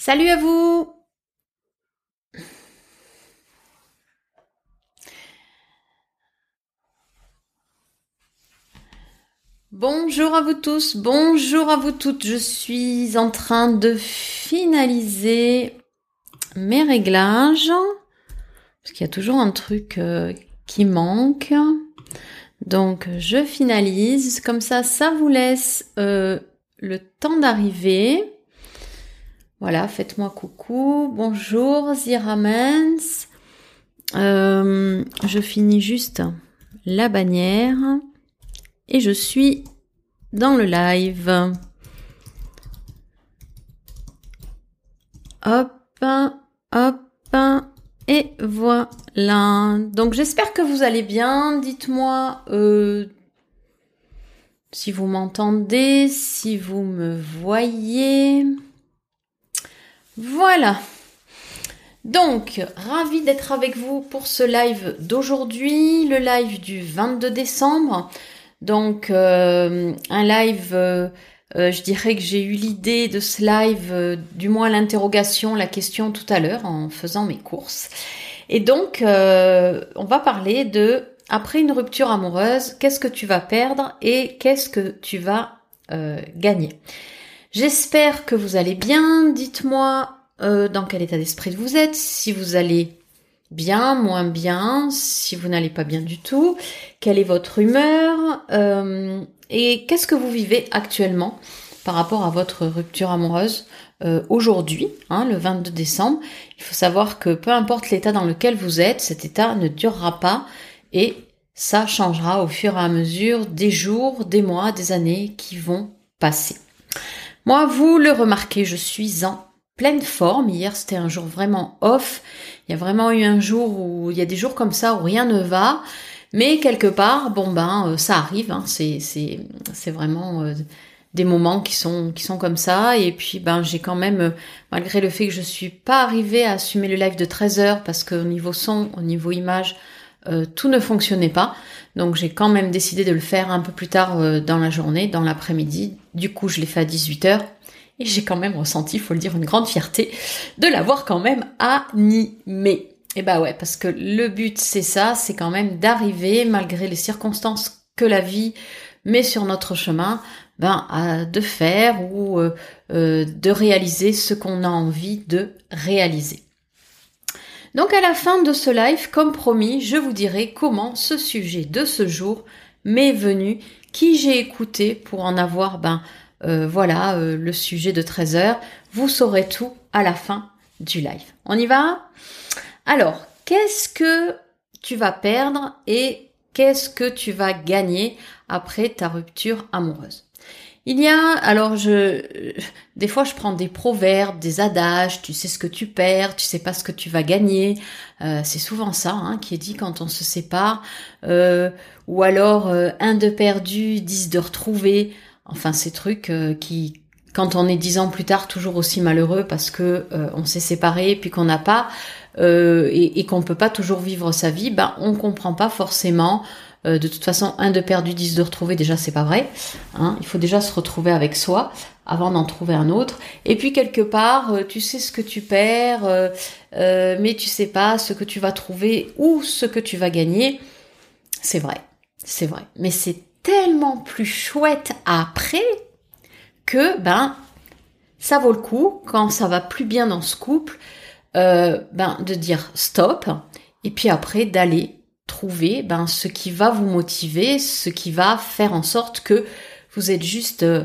Salut à vous Bonjour à vous tous, bonjour à vous toutes. Je suis en train de finaliser mes réglages. Parce qu'il y a toujours un truc euh, qui manque. Donc je finalise. Comme ça, ça vous laisse euh, le temps d'arriver. Voilà, faites-moi coucou. Bonjour Ziramens. Euh, je finis juste la bannière et je suis dans le live. Hop, hop, et voilà. Donc j'espère que vous allez bien. Dites-moi euh, si vous m'entendez, si vous me voyez. Voilà. Donc, ravi d'être avec vous pour ce live d'aujourd'hui, le live du 22 décembre. Donc, euh, un live, euh, euh, je dirais que j'ai eu l'idée de ce live, du moins l'interrogation, la question tout à l'heure en faisant mes courses. Et donc, on va parler de, après une rupture amoureuse, qu'est-ce que tu vas perdre et qu'est-ce que tu vas gagner. J'espère que vous allez bien. Dites-moi euh, dans quel état d'esprit vous êtes, si vous allez bien, moins bien, si vous n'allez pas bien du tout, quelle est votre humeur euh, et qu'est-ce que vous vivez actuellement par rapport à votre rupture amoureuse euh, aujourd'hui, hein, le 22 décembre? Il faut savoir que peu importe l'état dans lequel vous êtes, cet état ne durera pas et ça changera au fur et à mesure des jours, des mois, des années qui vont passer. Moi, vous le remarquez, je suis en pleine forme. Hier, c'était un jour vraiment off. Il y a vraiment eu un jour où il y a des jours comme ça où rien ne va. Mais quelque part, bon ben, euh, ça arrive. Hein. C'est c'est vraiment euh, des moments qui sont qui sont comme ça. Et puis ben, j'ai quand même, euh, malgré le fait que je suis pas arrivée à assumer le live de 13 heures parce qu'au niveau son, au niveau image, tout ne fonctionnait pas. Donc j'ai quand même décidé de le faire un peu plus tard dans la journée, dans l'après-midi. Du coup, je l'ai fait à 18h. Et j'ai quand même ressenti, il faut le dire, une grande fierté de l'avoir quand même animé. Et bah ouais, parce que le but c'est ça, c'est quand même d'arriver, malgré les circonstances que la vie met sur notre chemin, ben, à, de faire ou euh, euh, de réaliser ce qu'on a envie de réaliser. Donc à la fin de ce live, comme promis, je vous dirai comment ce sujet de ce jour m'est venu, qui j'ai écouté pour en avoir ben, euh, voilà euh, le sujet de 13 heures. Vous saurez tout à la fin du live. On y va? Alors, qu'est-ce que tu vas perdre et qu'est-ce que tu vas gagner après ta rupture amoureuse? Il y a, alors je, des fois je prends des proverbes, des adages, tu sais ce que tu perds, tu sais pas ce que tu vas gagner. Euh, c'est souvent ça hein, qui est dit quand on se sépare. ou alors un de perdu, dix de retrouver. Enfin, ces trucs euh, qui, quand on est dix ans plus tard, toujours aussi malheureux parce que euh, on s'est séparé, puis qu'on n'a pas euh, et, et qu'on peut pas toujours vivre sa vie, ben on comprend pas forcément. De toute façon, un de perdu, dix de retrouvé, déjà c'est pas vrai. Hein. Il faut déjà se retrouver avec soi avant d'en trouver un autre. Et puis quelque part, tu sais ce que tu perds, mais tu sais pas ce que tu vas trouver ou ce que tu vas gagner. C'est vrai, c'est vrai. Mais c'est tellement plus chouette après que ben ça vaut le coup quand ça va plus bien dans ce couple euh, ben de dire stop et puis après d'aller trouver ben ce qui va vous motiver, ce qui va faire en sorte que vous êtes juste euh,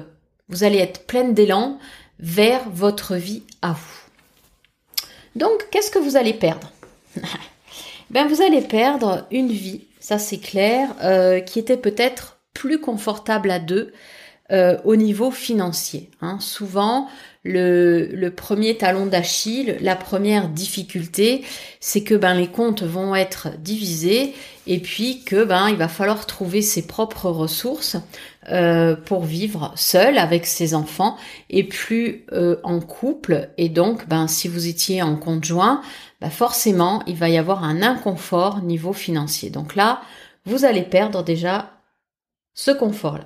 vous allez être pleine d'élan vers votre vie à vous. Donc qu'est-ce que vous allez perdre Ben vous allez perdre une vie, ça c'est clair, euh, qui était peut-être plus confortable à deux euh, au niveau financier. Hein. Souvent, le, premier talon d'Achille, la première difficulté, c'est que ben les comptes vont être divisés et puis que ben il va falloir trouver ses propres ressources euh, pour vivre seul avec ses enfants et plus euh, en couple. Et donc, ben si vous étiez en conjoint, ben forcément il va y avoir un inconfort niveau financier. Donc là, vous allez perdre déjà ce confort-là.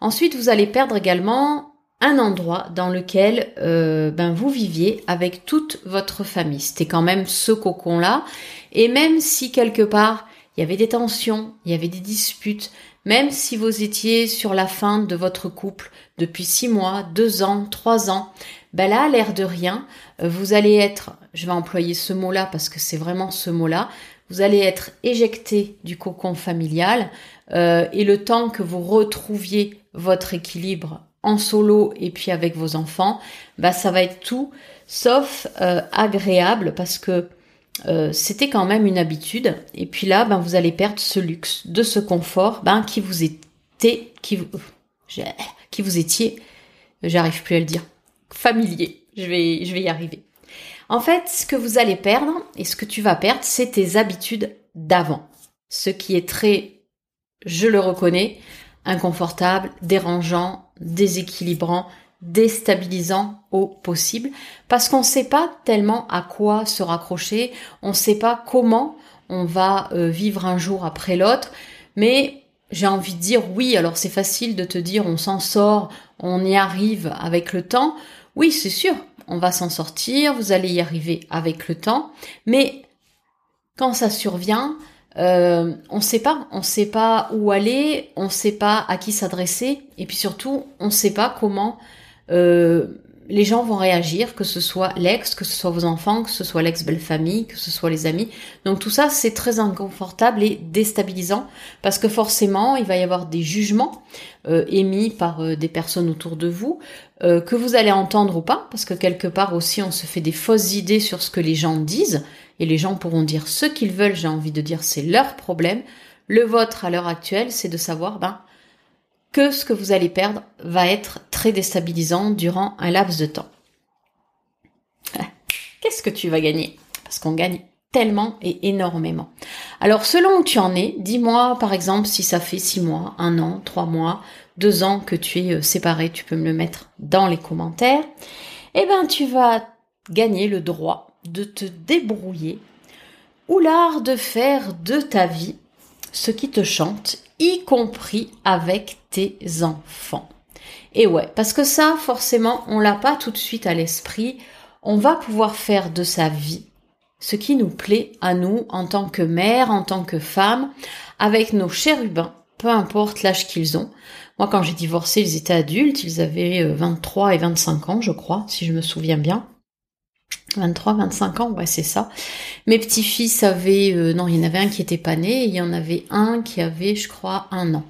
Ensuite, vous allez perdre également un endroit dans lequel euh, ben vous viviez avec toute votre famille. C'était quand même ce cocon-là. Et même si quelque part il y avait des tensions, il y avait des disputes, même si vous étiez sur la fin de votre couple depuis six mois, deux ans, trois ans, ben là, l'air de rien, euh, vous allez être, je vais employer ce mot-là parce que c'est vraiment ce mot-là, vous allez être éjecté du cocon familial euh, et le temps que vous retrouviez votre équilibre solo et puis avec vos enfants, bah ça va être tout sauf euh, agréable parce que euh, c'était quand même une habitude. Et puis là ben vous allez perdre ce luxe de ce confort ben qui vous était qui vous vous étiez j'arrive plus à le dire familier. Je vais y arriver. En fait ce que vous allez perdre et ce que tu vas perdre c'est tes habitudes d'avant. Ce qui est très je le reconnais inconfortable dérangeant déséquilibrant, déstabilisant au possible, parce qu'on ne sait pas tellement à quoi se raccrocher, on ne sait pas comment on va euh, vivre un jour après l'autre, mais j'ai envie de dire oui, alors c'est facile de te dire on s'en sort, on y arrive avec le temps. Oui, c'est sûr, on va s'en sortir, vous allez y arriver avec le temps, mais quand ça survient, euh, on ne sait pas, on ne sait pas où aller, on ne sait pas à qui s'adresser, et puis surtout, on ne sait pas comment euh, les gens vont réagir, que ce soit l'ex, que ce soit vos enfants, que ce soit l'ex-belle-famille, que ce soit les amis. Donc tout ça, c'est très inconfortable et déstabilisant, parce que forcément, il va y avoir des jugements euh, émis par des personnes autour de vous, que vous allez entendre ou pas, parce que quelque part aussi, on se fait des fausses idées sur ce que les gens disent, et les gens pourront dire ce qu'ils veulent, j'ai envie de dire c'est leur problème. Le vôtre à l'heure actuelle, c'est de savoir ben, que ce que vous allez perdre va être très déstabilisant durant un laps de temps. Qu'est-ce que tu vas gagner? Parce qu'on gagne tellement et énormément. Alors selon où tu en es, dis-moi par exemple si ça fait six mois, un an, trois mois, deux ans que tu es euh, séparé, tu peux me le mettre dans les commentaires. Eh ben tu vas gagner le droit de te débrouiller ou l'art de faire de ta vie ce qui te chante, y compris avec tes enfants. Et ouais, parce que ça, forcément, on l'a pas tout de suite à l'esprit. On va pouvoir faire de sa vie ce qui nous plaît à nous en tant que mère, en tant que femme, avec nos chérubins, peu importe l'âge qu'ils ont. Moi, quand j'ai divorcé, ils étaient adultes, ils avaient 23 euh, et 25 ans, je crois, si je me souviens bien. 23, 25 ans, ouais, c'est ça. Mes petits-fils avaient, euh, non, il y en avait un qui était pas né, il y en avait un qui avait, je crois, un an.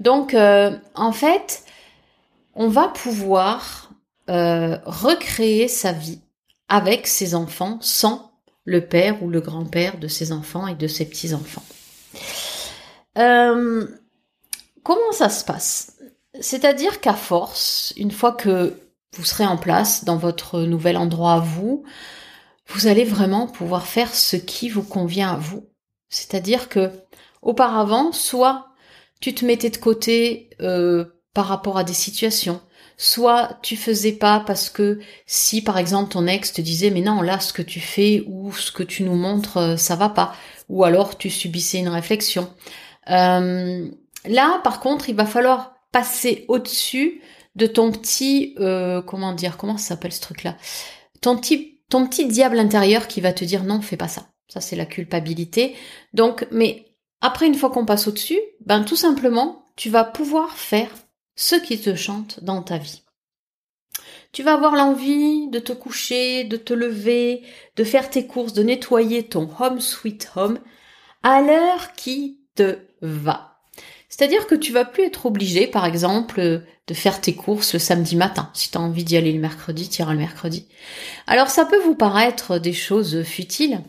Donc, euh, en fait, on va pouvoir euh, recréer sa vie avec ses enfants sans le père ou le grand-père de ses enfants et de ses petits-enfants. comment ça se passe? C'est-à-dire qu'à force, une fois que vous serez en place dans votre nouvel endroit à vous, vous allez vraiment pouvoir faire ce qui vous convient à vous. C'est-à-dire que auparavant, soit tu te mettais de côté euh, par rapport à des situations, soit tu faisais pas parce que si par exemple ton ex te disait mais non là ce que tu fais ou ce que tu nous montres euh, ça va pas, ou alors tu subissais une réflexion. Euh, là par contre il va falloir passer au-dessus de ton petit, euh, comment dire, comment ça s'appelle ce truc-là? Ton petit, ton petit diable intérieur qui va te dire non, fais pas ça. Ça c'est la culpabilité. Donc, mais après une fois qu'on passe au-dessus, ben tout simplement, tu vas pouvoir faire ce qui te chante dans ta vie. Tu vas avoir l'envie de te coucher, de te lever, de faire tes courses, de nettoyer ton home sweet home à l'heure qui te va. C'est-à-dire que tu vas plus être obligé, par exemple, de faire tes courses le samedi matin. Si tu as envie d'y aller le mercredi, tu iras le mercredi. Alors ça peut vous paraître des choses futiles,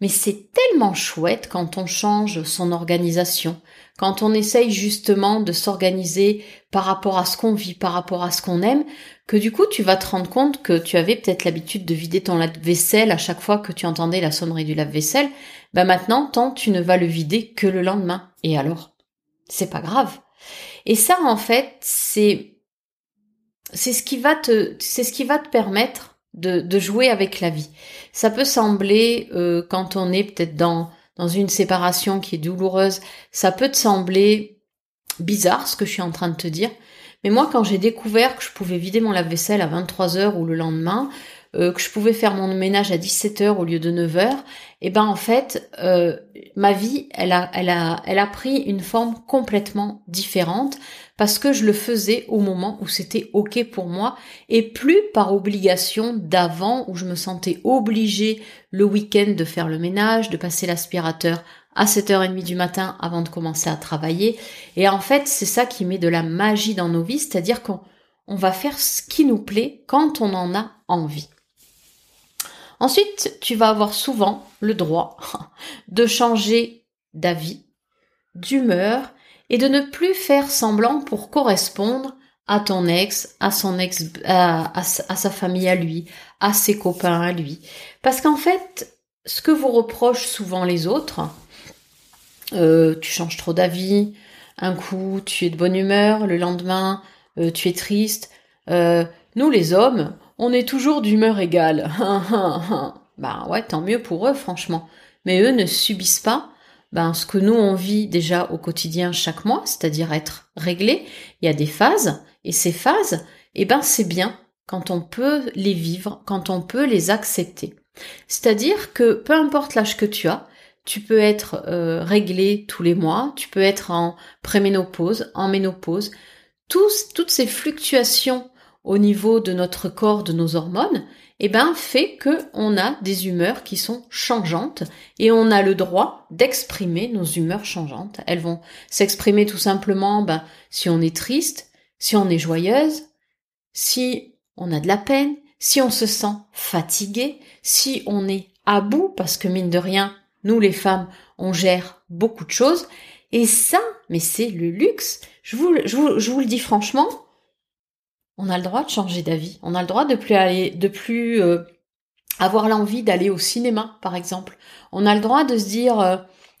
mais c'est tellement chouette quand on change son organisation, quand on essaye justement de s'organiser par rapport à ce qu'on vit, par rapport à ce qu'on aime, que du coup tu vas te rendre compte que tu avais peut-être l'habitude de vider ton lave-vaisselle à chaque fois que tu entendais la sonnerie du lave-vaisselle, ben maintenant tant tu ne vas le vider que le lendemain. Et alors? C'est pas grave. Et ça, en fait, c'est c'est ce qui va te c'est ce qui va te permettre de, de jouer avec la vie. Ça peut sembler euh, quand on est peut-être dans dans une séparation qui est douloureuse, ça peut te sembler bizarre ce que je suis en train de te dire, Mais moi, quand j'ai découvert que je pouvais vider mon lave-vaisselle à 23h ou le lendemain, euh, que je pouvais faire mon ménage à 17h au lieu de 9h, et eh ben en fait, euh, ma vie, elle a, elle, a, elle a pris une forme complètement différente parce que je le faisais au moment où c'était ok pour moi et plus par obligation d'avant où je me sentais obligée le week-end de faire le ménage, de passer l'aspirateur à 7h30 du matin avant de commencer à travailler. Et en fait, c'est ça qui met de la magie dans nos vies, c'est-à-dire qu'on on va faire ce qui nous plaît quand on en a envie. Ensuite, tu vas avoir souvent le droit de changer d'avis, d'humeur et de ne plus faire semblant pour correspondre à ton ex, à son ex, à, sa famille à lui, à ses copains à lui. Parce qu'en fait, ce que vous reprochent souvent les autres, euh, tu changes trop d'avis, un coup tu es de bonne humeur, le lendemain euh, tu es triste. Euh, nous les hommes, on est toujours d'humeur égale. bah ouais, tant mieux pour eux franchement. Mais eux ne subissent pas ben, ce que nous on vit déjà au quotidien chaque mois, c'est-à-dire être réglé. Il y a des phases et ces phases, eh ben c'est bien quand on peut les vivre, quand on peut les accepter. C'est-à-dire que peu importe l'âge que tu as, tu peux être euh, réglé tous les mois, tu peux être en préménopause, en ménopause. Tous, toutes ces fluctuations au niveau de notre corps, de nos hormones, eh ben, fait que on a des humeurs qui sont changeantes et on a le droit d'exprimer nos humeurs changeantes. Elles vont s'exprimer tout simplement, ben, si on est triste, si on est joyeuse, si on a de la peine, si on se sent fatigué, si on est à bout, parce que mine de rien, nous les femmes, on gère beaucoup de choses. Et ça, mais c'est le luxe. Je vous, je vous, le dis franchement, on a le droit de changer d'avis. On a le droit de plus aller, de plus euh, avoir l'envie d'aller au cinéma, par exemple. On a le droit de se dire, euh,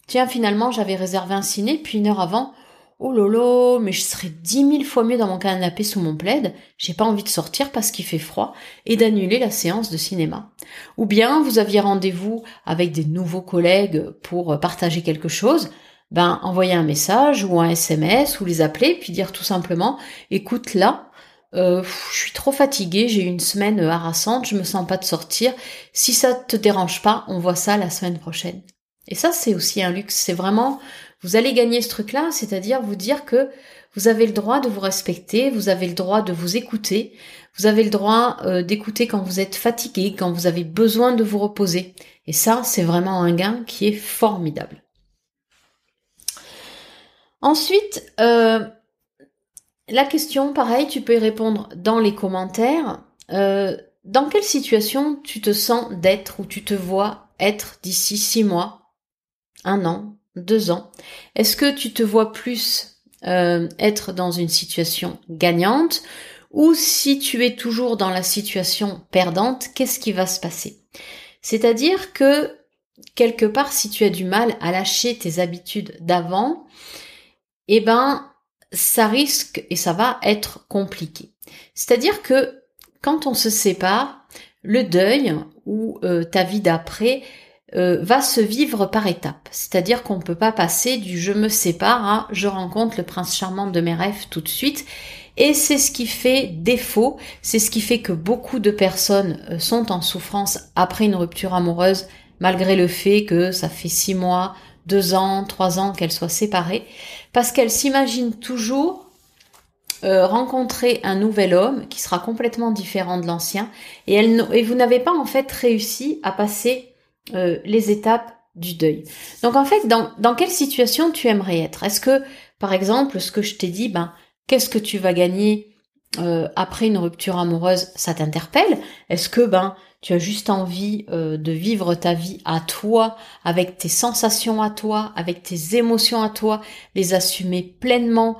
tiens, finalement, j'avais réservé un ciné, puis une heure avant, oh lolo, mais je serais dix mille fois mieux dans mon canapé sous mon plaid, j'ai pas envie de sortir parce qu'il fait froid, et d'annuler la séance de cinéma. Ou bien vous aviez rendez-vous avec des nouveaux collègues pour partager quelque chose, ben envoyer un message ou un SMS ou les appeler, puis dire tout simplement, écoute là, euh, je suis trop fatiguée, j'ai eu une semaine harassante, je me sens pas de sortir. Si ça te dérange pas, on voit ça la semaine prochaine. Et ça, c'est aussi un luxe. C'est vraiment vous allez gagner ce truc-là, c'est-à-dire vous dire que vous avez le droit de vous respecter, vous avez le droit de vous écouter, vous avez le droit euh, d'écouter quand vous êtes fatigué, quand vous avez besoin de vous reposer. Et ça, c'est vraiment un gain qui est formidable. Ensuite, euh, la question, pareil, tu peux y répondre dans les commentaires. Euh, dans quelle situation tu te sens d'être ou tu te vois être d'ici six mois, un an, deux ans? Est-ce que tu te vois plus euh, être dans une situation gagnante ou si tu es toujours dans la situation perdante, qu'est-ce qui va se passer? C'est-à-dire que quelque part, si tu as du mal à lâcher tes habitudes d'avant, eh ben, ça risque et ça va être compliqué. C'est-à-dire que quand on se sépare, le deuil ou euh, ta vie d'après euh, va se vivre par étapes. C'est-à-dire qu'on ne peut pas passer du je me sépare à je rencontre le prince charmant de mes rêves tout de suite. Et c'est ce qui fait défaut, c'est ce qui fait que beaucoup de personnes euh, sont en souffrance après une rupture amoureuse, malgré le fait que ça fait six mois, deux ans, trois ans qu'elles soient séparées, parce qu'elles s'imaginent toujours euh, rencontrer un nouvel homme qui sera complètement différent de l'ancien, et, et vous n'avez pas en fait réussi à passer euh, les étapes du deuil. Donc en fait, dans, dans quelle situation tu aimerais être? Est-ce que, par exemple, ce que je t'ai dit, ben, qu'est-ce que tu vas gagner euh, après une rupture amoureuse, ça t'interpelle? Est-ce que ben tu as juste envie euh, de vivre ta vie à toi, avec tes sensations à toi, avec tes émotions à toi, les assumer pleinement,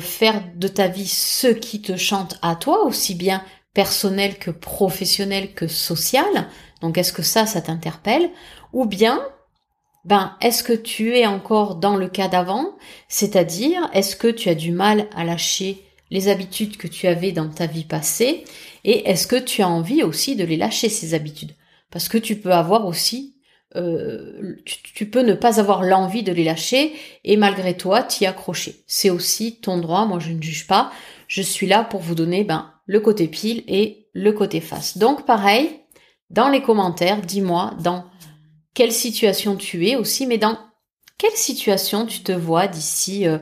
faire de ta vie ce qui te chante à toi, aussi bien personnel que professionnel que social. Donc est-ce que ça, ça t'interpelle? Ou bien, ben, est-ce que tu es encore dans le cas d'avant? C'est-à-dire, est-ce que tu as du mal à lâcher les habitudes que tu avais dans ta vie passée Et est-ce que tu as envie aussi de les lâcher, ces habitudes? Parce que tu peux avoir aussi euh, tu, peux ne pas avoir l'envie de les lâcher et malgré toi t'y accrocher. C'est aussi ton droit, moi je ne juge pas. Je suis là pour vous donner ben, le côté pile et le côté face. Donc pareil, dans les commentaires, dis-moi dans quelle situation tu es aussi, mais dans quelle situation tu te vois d'ici euh,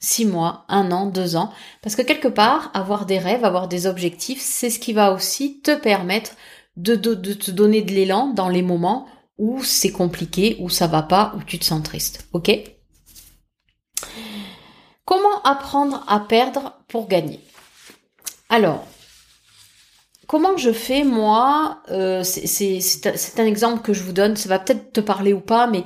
six mois, un an, deux ans. Parce que quelque part, avoir des rêves, avoir des objectifs, c'est ce qui va aussi te permettre de, te donner de l'élan dans les moments où c'est compliqué, où ça va pas, où tu te sens triste. Ok? Comment apprendre à perdre pour gagner? Alors, comment je fais moi euh, C'est un exemple que je vous donne, ça va peut-être te parler ou pas, mais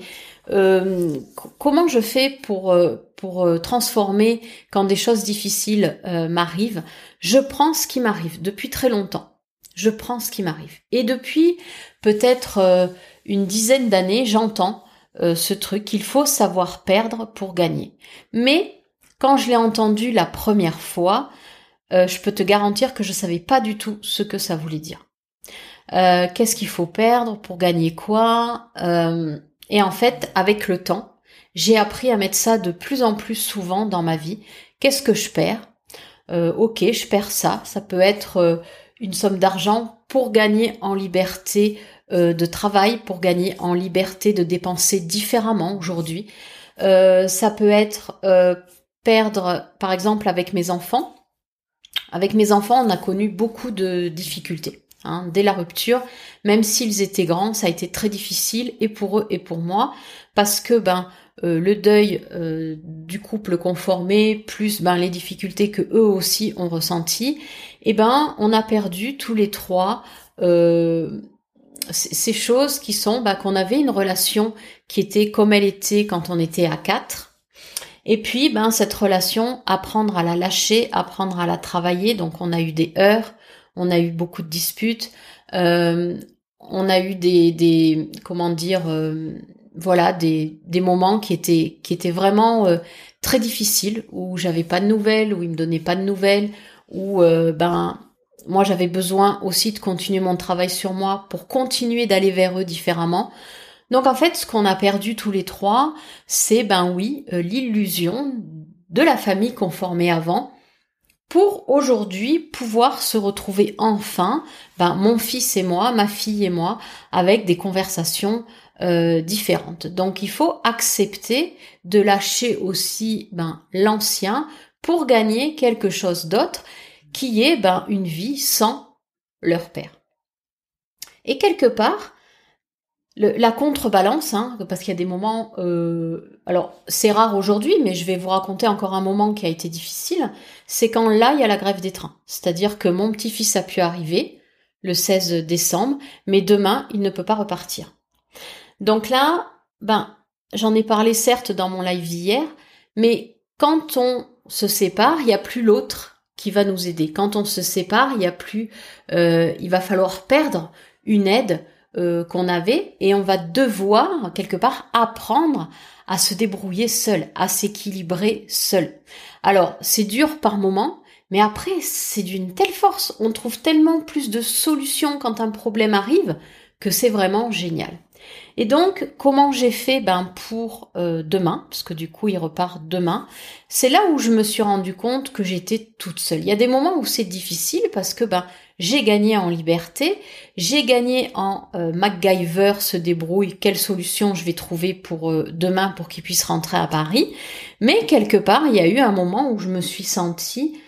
euh, comment je fais pour euh, pour euh, transformer quand des choses difficiles m'arrivent Je prends ce qui m'arrive depuis très longtemps. Je prends ce qui m'arrive. Et depuis peut-être une dizaine d'années, j'entends ce truc qu'il faut savoir perdre pour gagner. Mais quand je l'ai entendu la première fois, je peux te garantir que je savais pas du tout ce que ça voulait dire. Qu'est-ce qu'il faut perdre pour gagner quoi et en fait, avec le temps, j'ai appris à mettre ça de plus en plus souvent dans ma vie. Qu'est-ce que je perds? Euh, Ok, je perds ça. Ça peut être euh, une somme d'argent pour gagner en liberté euh, de travail, pour gagner en liberté de dépenser différemment aujourd'hui. ça peut être perdre, par exemple, avec mes enfants. Avec mes enfants, on a connu beaucoup de difficultés. Hein, dès la rupture, même s'ils étaient grands, ça a été très difficile et pour eux et pour moi, parce que ben euh, le deuil euh, du couple conformé, plus ben les difficultés que eux aussi ont ressenties, eh ben on a perdu tous les trois euh, ces choses qui sont ben, qu'on avait une relation qui était comme elle était quand on était à quatre. Et puis, ben, cette relation, apprendre à la lâcher, apprendre à la travailler. Donc, on a eu des heures, on a eu beaucoup de disputes, on a eu des, des comment dire, voilà, des, des moments qui étaient qui étaient vraiment euh, très difficiles où j'avais pas de nouvelles, où ils me donnaient pas de nouvelles, où ben moi j'avais besoin aussi de continuer mon travail sur moi pour continuer d'aller vers eux différemment. Donc en fait, ce qu'on a perdu tous les trois, c'est ben oui, l'illusion de la famille qu'on formait avant, pour aujourd'hui pouvoir se retrouver enfin, ben, mon fils et moi, ma fille et moi, avec des conversations euh, différentes. Donc il faut accepter de lâcher aussi ben, l'ancien pour gagner quelque chose d'autre qui est ben, une vie sans leur père. Et quelque part, la contrebalance, hein, parce qu'il y a des moments, euh, alors c'est rare aujourd'hui, mais je vais vous raconter encore un moment qui a été difficile, c'est quand là il y a la grève des trains. C'est-à-dire que mon petit-fils a pu arriver le 16 décembre, mais demain il ne peut pas repartir. Donc là, ben j'en ai parlé certes dans mon live hier, mais quand on se sépare, il n'y a plus l'autre qui va nous aider. Quand on se sépare, il y a plus, euh, il va falloir perdre une aide euh, qu'on avait et on va devoir quelque part apprendre à se débrouiller seul, à s'équilibrer seul. Alors c'est dur par moment, mais après c'est d'une telle force, on trouve tellement plus de solutions quand un problème arrive que c'est vraiment génial. Et donc, comment j'ai fait ben, pour euh, demain, parce que du coup, il repart demain, c'est là où je me suis rendu compte que j'étais toute seule. Il y a des moments où c'est difficile parce que ben, j'ai gagné en liberté, j'ai gagné en euh, MacGyver se débrouille, quelle solution je vais trouver pour euh, demain pour qu'il puisse rentrer à Paris. Mais quelque part, il y a eu un moment où je me suis sentie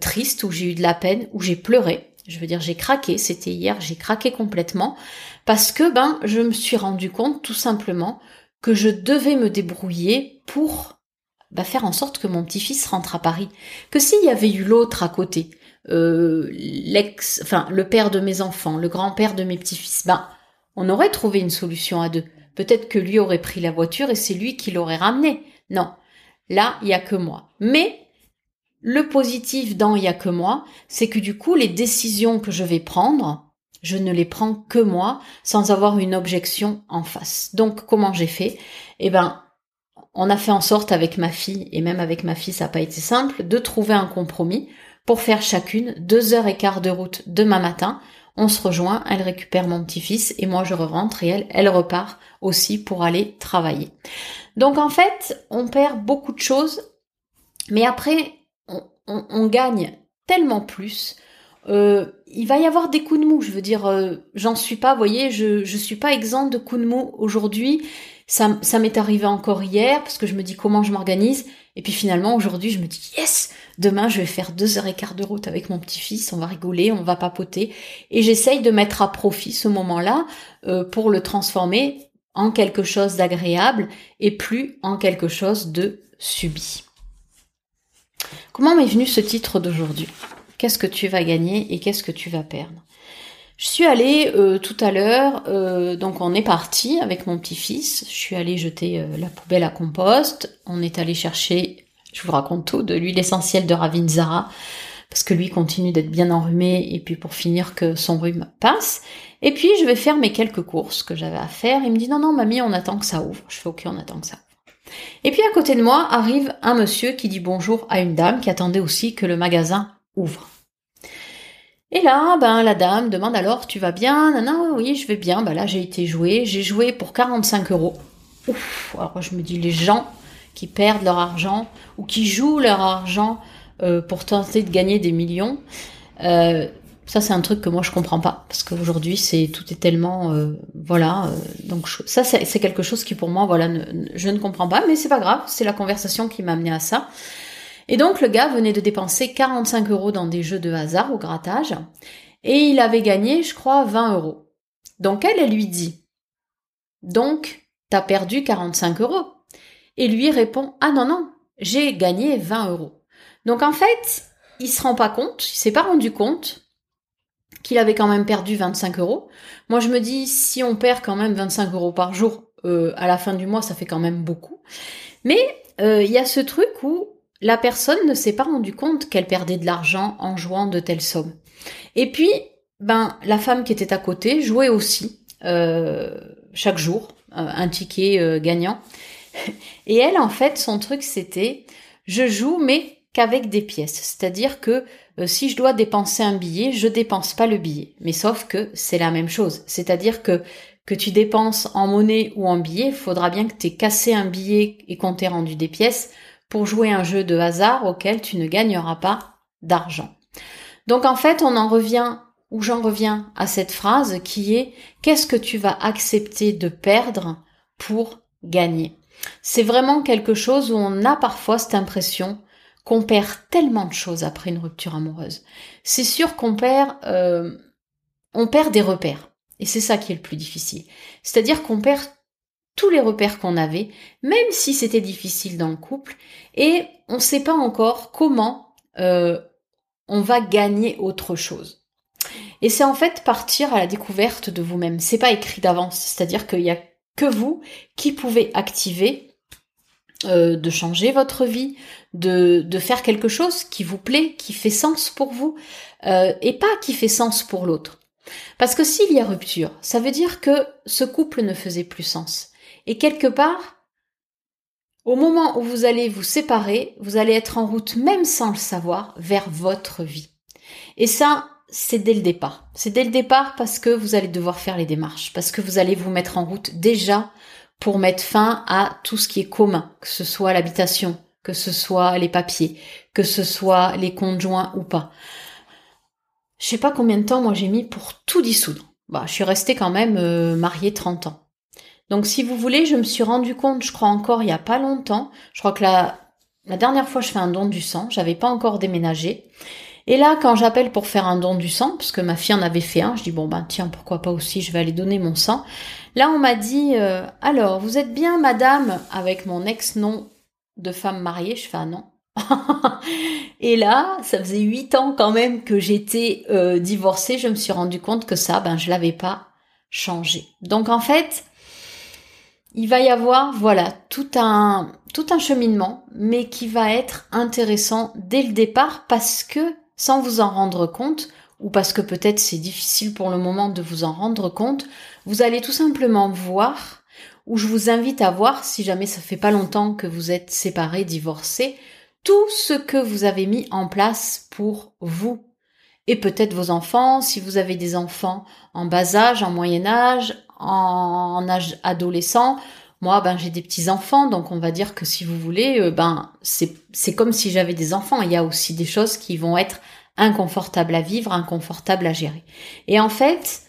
triste, où j'ai eu de la peine, où j'ai pleuré. Je veux dire, j'ai craqué, c'était hier, j'ai craqué complètement parce que ben je me suis rendu compte tout simplement que je devais me débrouiller pour ben, faire en sorte que mon petit-fils rentre à Paris. Que s'il y avait eu l'autre à côté, euh, l'ex, enfin le père de mes enfants, le grand-père de mes petits-fils, ben on aurait trouvé une solution à deux. Peut-être que lui aurait pris la voiture et c'est lui qui l'aurait ramené. Non, là il y a que moi. Mais le positif dans il y a que moi, c'est que du coup les décisions que je vais prendre, je ne les prends que moi, sans avoir une objection en face. Donc comment j'ai fait? Eh ben, on a fait en sorte avec ma fille, et même avec ma fille ça n'a pas été simple, de trouver un compromis pour faire chacune deux heures et quart de route demain matin. on se rejoint, elle récupère mon petit-fils et moi je rentre et elle, elle repart aussi pour aller travailler. Donc en fait, on perd beaucoup de choses, mais après, on, gagne tellement plus. Euh, il va y avoir des coups de mou, je veux dire, euh, j'en suis pas, vous voyez, je, je suis pas exempt de coups de mou aujourd'hui. Ça, m'est arrivé encore hier parce que je me dis comment je m'organise. Et puis finalement, aujourd'hui, je me dis yes, demain, je vais faire deux heures et quart de route avec mon petit-fils. On va rigoler, on va papoter. Et j'essaye de mettre à profit ce moment-là euh, pour le transformer en quelque chose d'agréable et plus en quelque chose de subi. Comment m'est venu ce titre d'aujourd'hui? Qu'est-ce que tu vas gagner et qu'est-ce que tu vas perdre je suis allée euh, tout à l'heure, euh, donc on est parti avec mon petit-fils. Je suis allée jeter euh, la poubelle à compost. On est allé chercher, je vous raconte tout, de l'huile essentielle de Ravinzara parce que lui continue d'être bien enrhumé et puis pour finir que son rhume passe. Et puis je vais faire mes quelques courses que j'avais à faire. Il me dit non non mamie on attend que ça ouvre. Je fais ok on attend que ça ouvre. Et puis à côté de moi arrive un monsieur qui dit bonjour à une dame qui attendait aussi que le magasin ouvre. Et là, ben, la dame demande alors, tu vas bien? Non, oui, je vais bien. Ben là, j'ai été jouer. J'ai joué pour 45 euros. Ouf. Alors, je me dis, les gens qui perdent leur argent ou qui jouent leur argent euh, pour tenter de gagner des millions, euh, ça, c'est un truc que moi, je comprends pas. Parce qu'aujourd'hui, c'est, tout est tellement, euh, voilà. donc, ça, c'est quelque chose qui, pour moi, voilà, je ne comprends pas. Mais c'est pas grave. C'est la conversation qui m'a amené à ça. Et donc le gars venait de dépenser 45 euros dans des jeux de hasard au grattage, et il avait gagné, je crois, 20 euros. Donc elle, elle lui dit, donc, t'as perdu 45 euros? Et lui répond, ah non, non, j'ai gagné 20 euros. Donc en fait, il se rend pas compte, il s'est pas rendu compte qu'il avait quand même perdu 25 euros. Moi, je me dis, si on perd quand même 25 euros par jour, euh, à la fin du mois, ça fait quand même beaucoup. Mais euh, il y a ce truc où la personne ne s'est pas rendu compte qu'elle perdait de l'argent en jouant de telles sommes. Et puis, ben, la femme qui était à côté jouait aussi euh, chaque jour euh, un ticket euh, gagnant. Et elle, en fait, son truc, c'était je joue, mais qu'avec des pièces. C'est-à-dire que si je dois dépenser un billet, je dépense pas le billet. Mais sauf que c'est la même chose. C'est-à-dire que que tu dépenses en monnaie ou en billet, il faudra bien que tu aies cassé un billet et qu'on t'ait rendu des pièces pour jouer un jeu de hasard auquel tu ne gagneras pas d'argent. Donc en fait, on en revient, ou j'en reviens à cette phrase qui est qu'est-ce que tu vas accepter de perdre pour gagner? C'est vraiment quelque chose où on a parfois cette impression qu'on perd tellement de choses après une rupture amoureuse. C'est sûr qu'on perd, euh, on perd des repères. Et c'est ça qui est le plus difficile. C'est-à-dire qu'on perd tous les repères qu'on avait, même si c'était difficile dans le couple, et on ne sait pas encore comment euh, on va gagner autre chose. Et c'est en fait partir à la découverte de vous-même. C'est pas écrit d'avance, c'est-à-dire qu'il y a que vous qui pouvez activer euh, de changer votre vie, de, de, faire quelque chose qui vous plaît, qui fait sens pour vous, euh, et pas qui fait sens pour l'autre. Parce que s'il y a rupture, ça veut dire que ce couple ne faisait plus sens. Et quelque part, au moment où vous allez vous séparer, vous allez être en route, même sans le savoir, vers votre vie. Et ça, c'est dès le départ. C'est dès le départ parce que vous allez devoir faire les démarches, parce que vous allez vous mettre en route déjà pour mettre fin à tout ce qui est commun, que ce soit l'habitation, que ce soit les papiers, que ce soit les conjoints ou pas. Je sais pas combien de temps moi j'ai mis pour tout dissoudre. Bah, je suis restée quand même euh, mariée 30 ans. Donc si vous voulez, je me suis rendu compte, je crois encore il y a pas longtemps, je crois que la, la dernière fois je fais un don du sang, j'avais pas encore déménagé. Et là, quand j'appelle pour faire un don du sang, parce que ma fille en avait fait un, je dis bon ben tiens, pourquoi pas aussi, je vais aller donner mon sang. Là, on m'a dit euh, alors, vous êtes bien madame avec mon ex-nom de femme mariée? Je fais ah non. et là, ça faisait huit ans quand même que j'étais euh, divorcée. Je me suis rendu compte que ça, ben je l'avais pas changé. Donc en fait, il va y avoir, voilà, tout un, tout un cheminement, mais qui va être intéressant dès le départ parce que, sans vous en rendre compte, ou parce que peut-être c'est difficile pour le moment de vous en rendre compte, vous allez tout simplement voir, ou je vous invite à voir, si jamais ça fait pas longtemps que vous êtes séparés, divorcés, tout ce que vous avez mis en place pour vous. et peut-être vos enfants, si vous avez des enfants en bas âge, en moyen âge, en âge adolescent. Moi, ben j'ai des petits enfants, donc on va dire que si vous voulez, euh, ben c'est comme si j'avais des enfants. Il y a aussi des choses qui vont être inconfortables à vivre, inconfortables à gérer. Et en fait,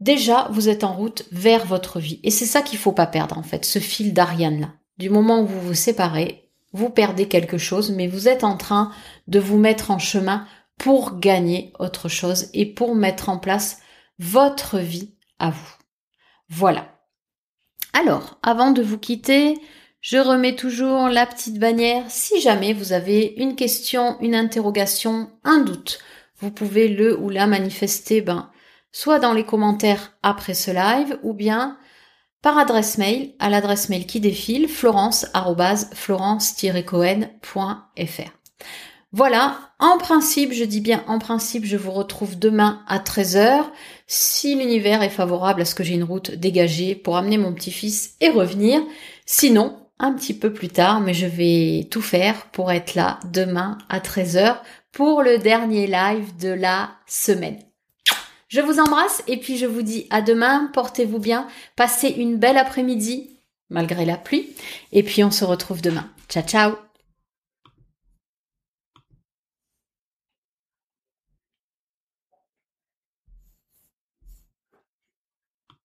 déjà vous êtes en route vers votre vie, et c'est ça qu'il faut pas perdre en fait, ce fil d'Ariane là. Du moment où vous vous séparez, vous perdez quelque chose, mais vous êtes en train de vous mettre en chemin pour gagner autre chose et pour mettre en place votre vie à vous. Voilà. Alors, avant de vous quitter, je remets toujours la petite bannière. Si jamais vous avez une question, une interrogation, un doute, vous pouvez le ou la manifester, ben, soit dans les commentaires après ce live, ou bien par adresse mail à l'adresse mail qui défile florence-florence-cohen.fr. Voilà, en principe, je dis bien en principe, je vous retrouve demain à 13h, si l'univers est favorable à ce que j'ai une route dégagée pour amener mon petit-fils et revenir. Sinon, un petit peu plus tard, mais je vais tout faire pour être là demain à 13h pour le dernier live de la semaine. Je vous embrasse et puis je vous dis à demain, portez-vous bien, passez une belle après-midi malgré la pluie et puis on se retrouve demain. Ciao ciao